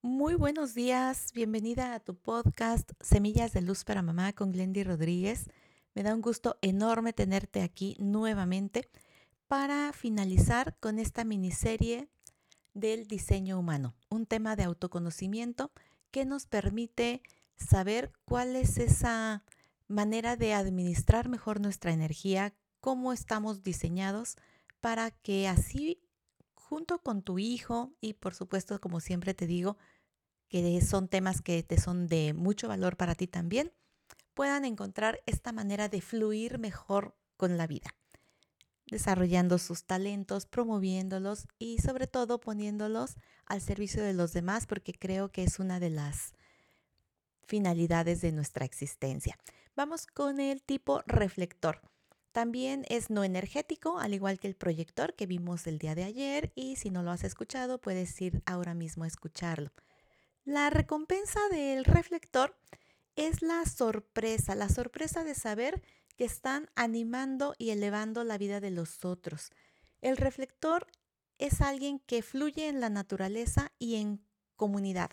Muy buenos días, bienvenida a tu podcast Semillas de Luz para Mamá con Glendy Rodríguez. Me da un gusto enorme tenerte aquí nuevamente para finalizar con esta miniserie del diseño humano, un tema de autoconocimiento que nos permite saber cuál es esa manera de administrar mejor nuestra energía, cómo estamos diseñados para que así junto con tu hijo y por supuesto, como siempre te digo, que son temas que te son de mucho valor para ti también, puedan encontrar esta manera de fluir mejor con la vida, desarrollando sus talentos, promoviéndolos y sobre todo poniéndolos al servicio de los demás, porque creo que es una de las finalidades de nuestra existencia. Vamos con el tipo reflector. También es no energético, al igual que el proyector que vimos el día de ayer y si no lo has escuchado puedes ir ahora mismo a escucharlo. La recompensa del reflector es la sorpresa, la sorpresa de saber que están animando y elevando la vida de los otros. El reflector es alguien que fluye en la naturaleza y en comunidad.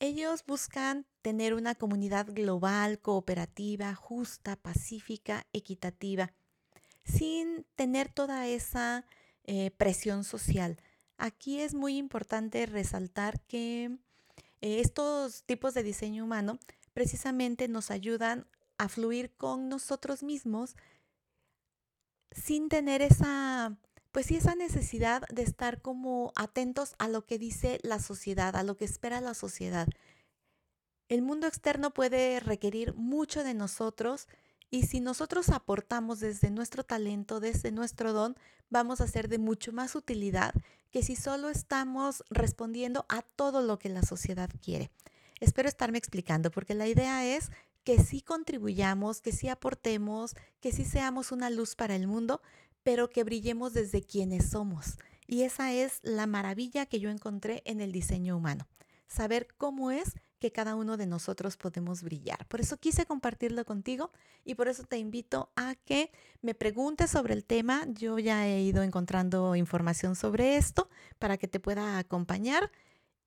Ellos buscan tener una comunidad global, cooperativa, justa, pacífica, equitativa, sin tener toda esa eh, presión social. Aquí es muy importante resaltar que eh, estos tipos de diseño humano precisamente nos ayudan a fluir con nosotros mismos sin tener esa pues sí, esa necesidad de estar como atentos a lo que dice la sociedad, a lo que espera la sociedad. El mundo externo puede requerir mucho de nosotros y si nosotros aportamos desde nuestro talento, desde nuestro don, vamos a ser de mucho más utilidad que si solo estamos respondiendo a todo lo que la sociedad quiere. Espero estarme explicando porque la idea es que sí contribuyamos, que sí aportemos, que sí seamos una luz para el mundo, pero que brillemos desde quienes somos. Y esa es la maravilla que yo encontré en el diseño humano. Saber cómo es que cada uno de nosotros podemos brillar. Por eso quise compartirlo contigo y por eso te invito a que me preguntes sobre el tema. Yo ya he ido encontrando información sobre esto para que te pueda acompañar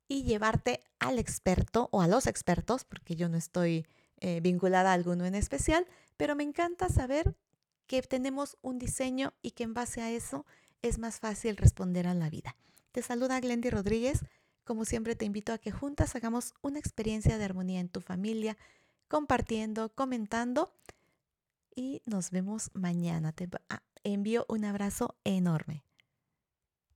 y llevarte al experto o a los expertos, porque yo no estoy eh, vinculada a alguno en especial, pero me encanta saber que tenemos un diseño y que en base a eso es más fácil responder a la vida. Te saluda Glendy Rodríguez. Como siempre te invito a que juntas hagamos una experiencia de armonía en tu familia, compartiendo, comentando y nos vemos mañana. Te envío un abrazo enorme.